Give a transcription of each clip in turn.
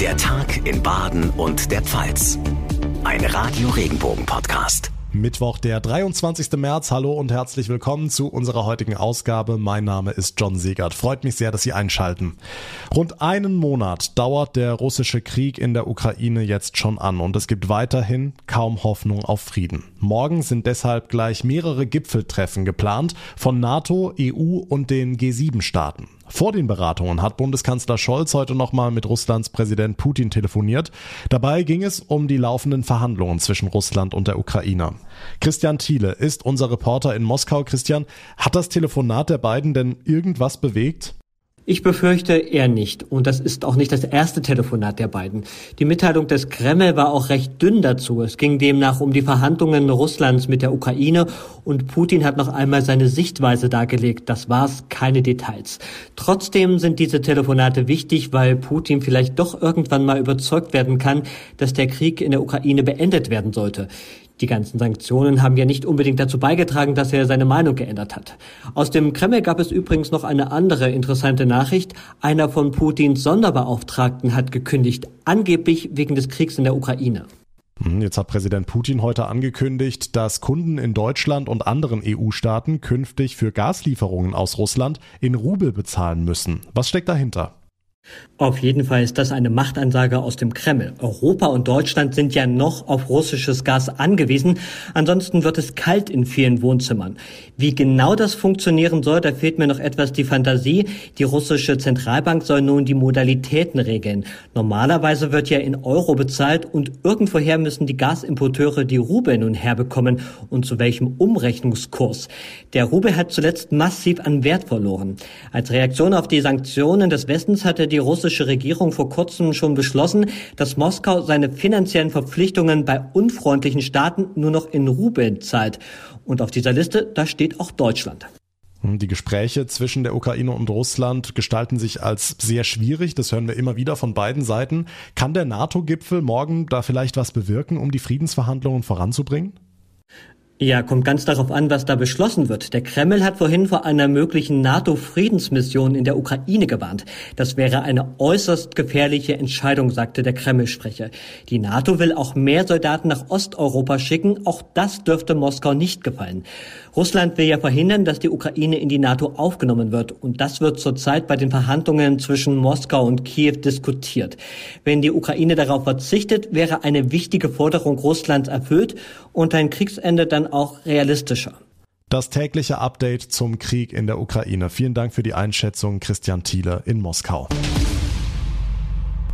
Der Tag in Baden und der Pfalz. Ein Radio Regenbogen Podcast. Mittwoch, der 23. März. Hallo und herzlich willkommen zu unserer heutigen Ausgabe. Mein Name ist John Segert. Freut mich sehr, dass Sie einschalten. Rund einen Monat dauert der russische Krieg in der Ukraine jetzt schon an und es gibt weiterhin kaum Hoffnung auf Frieden. Morgen sind deshalb gleich mehrere Gipfeltreffen geplant von NATO, EU und den G7-Staaten. Vor den Beratungen hat Bundeskanzler Scholz heute nochmal mit Russlands Präsident Putin telefoniert. Dabei ging es um die laufenden Verhandlungen zwischen Russland und der Ukraine. Christian Thiele ist unser Reporter in Moskau. Christian, hat das Telefonat der beiden denn irgendwas bewegt? Ich befürchte eher nicht. Und das ist auch nicht das erste Telefonat der beiden. Die Mitteilung des Kreml war auch recht dünn dazu. Es ging demnach um die Verhandlungen Russlands mit der Ukraine und Putin hat noch einmal seine Sichtweise dargelegt. Das war's, keine Details. Trotzdem sind diese Telefonate wichtig, weil Putin vielleicht doch irgendwann mal überzeugt werden kann, dass der Krieg in der Ukraine beendet werden sollte. Die ganzen Sanktionen haben ja nicht unbedingt dazu beigetragen, dass er seine Meinung geändert hat. Aus dem Kreml gab es übrigens noch eine andere interessante Nachricht. Einer von Putins Sonderbeauftragten hat gekündigt, angeblich wegen des Kriegs in der Ukraine. Hm, jetzt hat Präsident Putin heute angekündigt, dass Kunden in Deutschland und anderen EU-Staaten künftig für Gaslieferungen aus Russland in Rubel bezahlen müssen. Was steckt dahinter? Auf jeden Fall ist das eine Machtansage aus dem Kreml. Europa und Deutschland sind ja noch auf russisches Gas angewiesen. Ansonsten wird es kalt in vielen Wohnzimmern. Wie genau das funktionieren soll, da fehlt mir noch etwas die Fantasie. Die russische Zentralbank soll nun die Modalitäten regeln. Normalerweise wird ja in Euro bezahlt und irgendwoher müssen die Gasimporteure die Rubel nun herbekommen und zu welchem Umrechnungskurs. Der Rubel hat zuletzt massiv an Wert verloren. Als Reaktion auf die Sanktionen des Westens hatte die die russische Regierung vor kurzem schon beschlossen, dass Moskau seine finanziellen Verpflichtungen bei unfreundlichen Staaten nur noch in Rubeln zahlt. Und auf dieser Liste, da steht auch Deutschland. Die Gespräche zwischen der Ukraine und Russland gestalten sich als sehr schwierig. Das hören wir immer wieder von beiden Seiten. Kann der NATO-Gipfel morgen da vielleicht was bewirken, um die Friedensverhandlungen voranzubringen? Ja, kommt ganz darauf an, was da beschlossen wird. Der Kreml hat vorhin vor einer möglichen NATO-Friedensmission in der Ukraine gewarnt. Das wäre eine äußerst gefährliche Entscheidung, sagte der Kreml-Sprecher. Die NATO will auch mehr Soldaten nach Osteuropa schicken. Auch das dürfte Moskau nicht gefallen. Russland will ja verhindern, dass die Ukraine in die NATO aufgenommen wird. Und das wird zurzeit bei den Verhandlungen zwischen Moskau und Kiew diskutiert. Wenn die Ukraine darauf verzichtet, wäre eine wichtige Forderung Russlands erfüllt und ein Kriegsende dann auch realistischer. Das tägliche Update zum Krieg in der Ukraine. Vielen Dank für die Einschätzung, Christian Thiele in Moskau.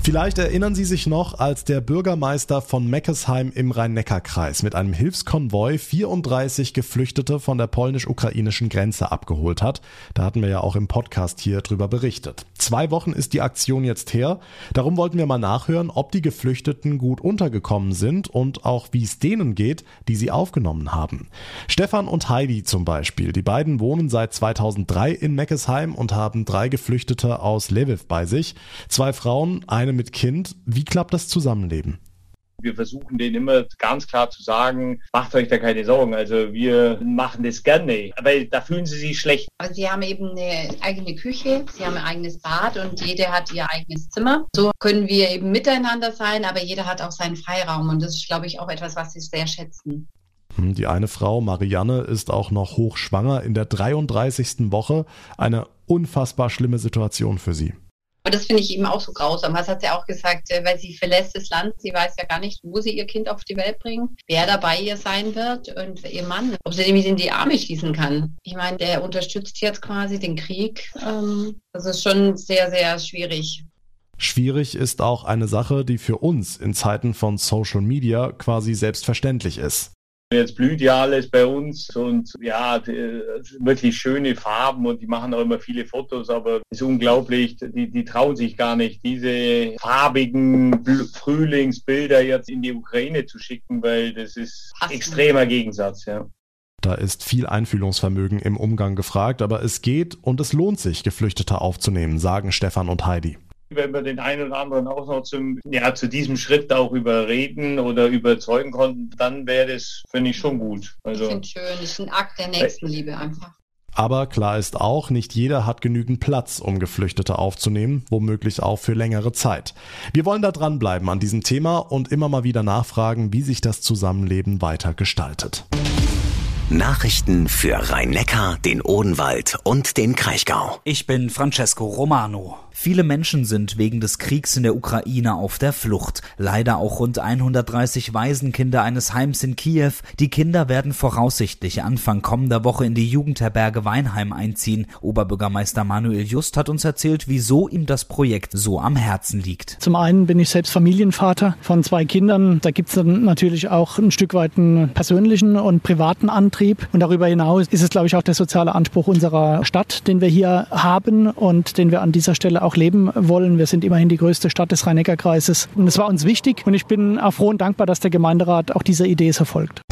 Vielleicht erinnern Sie sich noch, als der Bürgermeister von Meckesheim im Rhein-Neckar-Kreis mit einem Hilfskonvoi 34 Geflüchtete von der polnisch-ukrainischen Grenze abgeholt hat. Da hatten wir ja auch im Podcast hier drüber berichtet. Zwei Wochen ist die Aktion jetzt her. Darum wollten wir mal nachhören, ob die Geflüchteten gut untergekommen sind und auch wie es denen geht, die sie aufgenommen haben. Stefan und Heidi zum Beispiel. Die beiden wohnen seit 2003 in Meckesheim und haben drei Geflüchtete aus Lviv bei sich. Zwei Frauen, eine Familie mit Kind. Wie klappt das Zusammenleben? Wir versuchen denen immer ganz klar zu sagen, macht euch da keine Sorgen. Also wir machen das gerne, weil da fühlen sie sich schlecht. Aber sie haben eben eine eigene Küche, sie haben ein eigenes Bad und jeder hat ihr eigenes Zimmer. So können wir eben miteinander sein, aber jeder hat auch seinen Freiraum und das ist, glaube ich, auch etwas, was sie sehr schätzen. Hm, die eine Frau, Marianne, ist auch noch hochschwanger in der 33. Woche. Eine unfassbar schlimme Situation für sie. Und das finde ich eben auch so grausam. Was hat sie auch gesagt, äh, weil sie verlässt das Land, sie weiß ja gar nicht, wo sie ihr Kind auf die Welt bringt, wer dabei ihr sein wird und ihr Mann, ob sie nämlich in die Arme schließen kann. Ich meine, der unterstützt jetzt quasi den Krieg. Ähm, das ist schon sehr, sehr schwierig. Schwierig ist auch eine Sache, die für uns in Zeiten von Social Media quasi selbstverständlich ist. Jetzt blüht ja alles bei uns und ja, wirklich schöne Farben und die machen auch immer viele Fotos, aber es ist unglaublich, die, die trauen sich gar nicht, diese farbigen Frühlingsbilder jetzt in die Ukraine zu schicken, weil das ist extremer Gegensatz, ja. Da ist viel Einfühlungsvermögen im Umgang gefragt, aber es geht und es lohnt sich, Geflüchtete aufzunehmen, sagen Stefan und Heidi wenn wir den einen oder anderen auch noch zum, ja, zu diesem Schritt auch überreden oder überzeugen konnten, dann wäre das, finde ich, schon gut. Also, ich finde schön, das ist ein Akt der Nächstenliebe einfach. Aber klar ist auch, nicht jeder hat genügend Platz, um Geflüchtete aufzunehmen, womöglich auch für längere Zeit. Wir wollen da dranbleiben an diesem Thema und immer mal wieder nachfragen, wie sich das Zusammenleben weiter gestaltet. Nachrichten für Rhein-Neckar, den Odenwald und den Kraichgau. Ich bin Francesco Romano. Viele Menschen sind wegen des Kriegs in der Ukraine auf der Flucht. Leider auch rund 130 Waisenkinder eines Heims in Kiew. Die Kinder werden voraussichtlich Anfang kommender Woche in die Jugendherberge Weinheim einziehen. Oberbürgermeister Manuel Just hat uns erzählt, wieso ihm das Projekt so am Herzen liegt. Zum einen bin ich selbst Familienvater von zwei Kindern. Da gibt es natürlich auch ein Stück weit einen persönlichen und privaten Antrieb. Und darüber hinaus ist es, glaube ich, auch der soziale Anspruch unserer Stadt, den wir hier haben und den wir an dieser Stelle auch leben wollen. Wir sind immerhin die größte Stadt des Rhein-Neckar-Kreises. Und es war uns wichtig und ich bin auch froh und dankbar, dass der Gemeinderat auch dieser Idee verfolgt.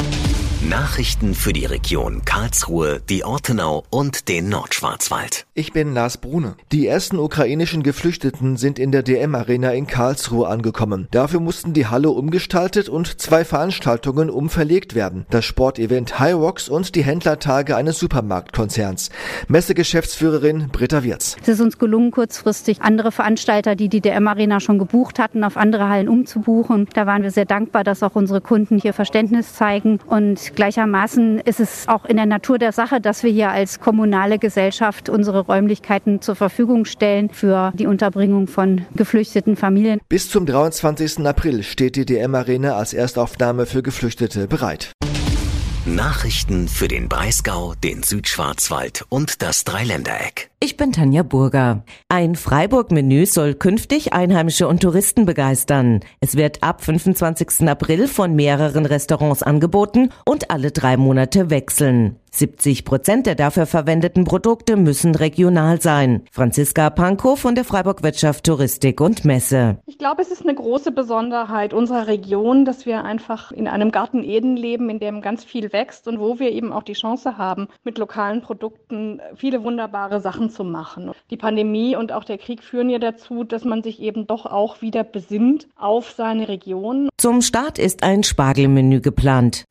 Nachrichten für die Region Karlsruhe, die Ortenau und den Nordschwarzwald. Ich bin Lars Brune. Die ersten ukrainischen Geflüchteten sind in der DM Arena in Karlsruhe angekommen. Dafür mussten die Halle umgestaltet und zwei Veranstaltungen umverlegt werden. Das Sportevent High Rocks und die Händlertage eines Supermarktkonzerns. Messegeschäftsführerin Britta Wirz. Es ist uns gelungen, kurzfristig andere Veranstalter, die die DM Arena schon gebucht hatten, auf andere Hallen umzubuchen. Da waren wir sehr dankbar, dass auch unsere Kunden hier Verständnis zeigen und gleichermaßen ist es auch in der Natur der Sache, dass wir hier als kommunale Gesellschaft unsere Räumlichkeiten zur Verfügung stellen für die Unterbringung von geflüchteten Familien. Bis zum 23. April steht die DM Arena als Erstaufnahme für Geflüchtete bereit. Nachrichten für den Breisgau, den Südschwarzwald und das Dreiländereck. Ich bin Tanja Burger. Ein Freiburg-Menü soll künftig Einheimische und Touristen begeistern. Es wird ab 25. April von mehreren Restaurants angeboten und alle drei Monate wechseln. 70 Prozent der dafür verwendeten Produkte müssen regional sein. Franziska Pankow von der Freiburg Wirtschaft, Touristik und Messe. Ich glaube, es ist eine große Besonderheit unserer Region, dass wir einfach in einem Garten Eden leben, in dem ganz viel wächst und wo wir eben auch die Chance haben, mit lokalen Produkten viele wunderbare Sachen zu machen. Die Pandemie und auch der Krieg führen ja dazu, dass man sich eben doch auch wieder besinnt auf seine Region. Zum Start ist ein Spargelmenü geplant.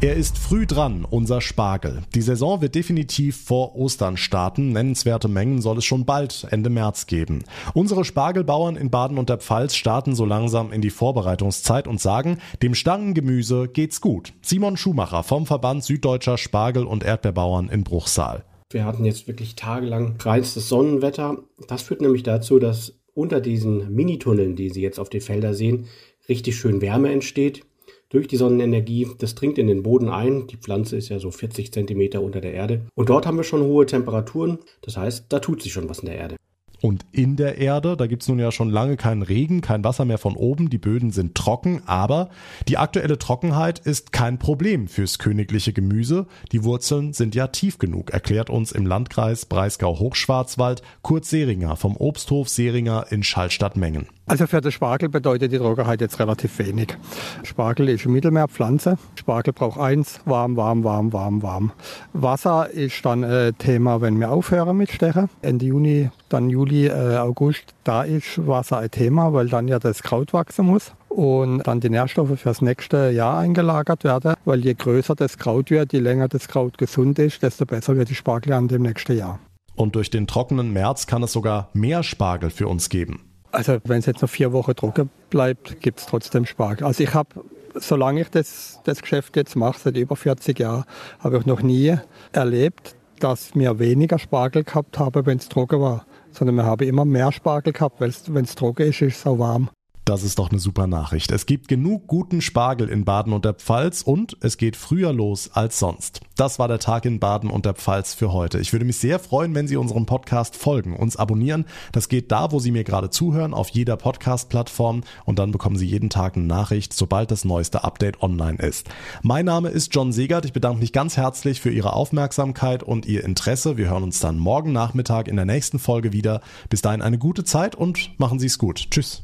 Er ist früh dran, unser Spargel. Die Saison wird definitiv vor Ostern starten. Nennenswerte Mengen soll es schon bald Ende März geben. Unsere Spargelbauern in Baden und der Pfalz starten so langsam in die Vorbereitungszeit und sagen, dem Stangengemüse geht's gut. Simon Schumacher vom Verband Süddeutscher Spargel- und Erdbeerbauern in Bruchsal. Wir hatten jetzt wirklich tagelang reinstes Sonnenwetter. Das führt nämlich dazu, dass unter diesen Minitunneln, die Sie jetzt auf den Felder sehen, richtig schön Wärme entsteht durch die Sonnenenergie. Das dringt in den Boden ein. Die Pflanze ist ja so 40 Zentimeter unter der Erde. Und dort haben wir schon hohe Temperaturen. Das heißt, da tut sich schon was in der Erde. Und in der Erde, da gibt's nun ja schon lange keinen Regen, kein Wasser mehr von oben, die Böden sind trocken, aber die aktuelle Trockenheit ist kein Problem fürs königliche Gemüse. Die Wurzeln sind ja tief genug, erklärt uns im Landkreis Breisgau-Hochschwarzwald Kurt Seringer vom Obsthof Seringer in Schallstadt-Mengen. Also für den Spargel bedeutet die Trockenheit jetzt relativ wenig. Spargel ist eine Mittelmeerpflanze. Spargel braucht eins, warm, warm, warm, warm, warm. Wasser ist dann äh, Thema, wenn wir aufhören mit Stechen. Ende Juni, dann Juli, äh, August, da ist Wasser ein Thema, weil dann ja das Kraut wachsen muss und dann die Nährstoffe fürs nächste Jahr eingelagert werden, weil je größer das Kraut wird, je länger das Kraut gesund ist, desto besser wird die Spargel an dem nächsten Jahr. Und durch den trockenen März kann es sogar mehr Spargel für uns geben. Also wenn es jetzt noch vier Wochen trocken bleibt, gibt es trotzdem Spargel. Also ich habe, solange ich das, das Geschäft jetzt mache, seit über 40 Jahren, habe ich noch nie erlebt, dass wir weniger Spargel gehabt haben, wenn es trocken war. Sondern wir haben immer mehr Spargel gehabt, weil wenn es trocken ist, ist es auch warm. Das ist doch eine super Nachricht. Es gibt genug guten Spargel in Baden und der Pfalz und es geht früher los als sonst. Das war der Tag in Baden und der Pfalz für heute. Ich würde mich sehr freuen, wenn Sie unserem Podcast folgen, uns abonnieren. Das geht da, wo Sie mir gerade zuhören, auf jeder Podcast-Plattform und dann bekommen Sie jeden Tag eine Nachricht, sobald das neueste Update online ist. Mein Name ist John Segert. Ich bedanke mich ganz herzlich für Ihre Aufmerksamkeit und Ihr Interesse. Wir hören uns dann morgen Nachmittag in der nächsten Folge wieder. Bis dahin eine gute Zeit und machen Sie es gut. Tschüss.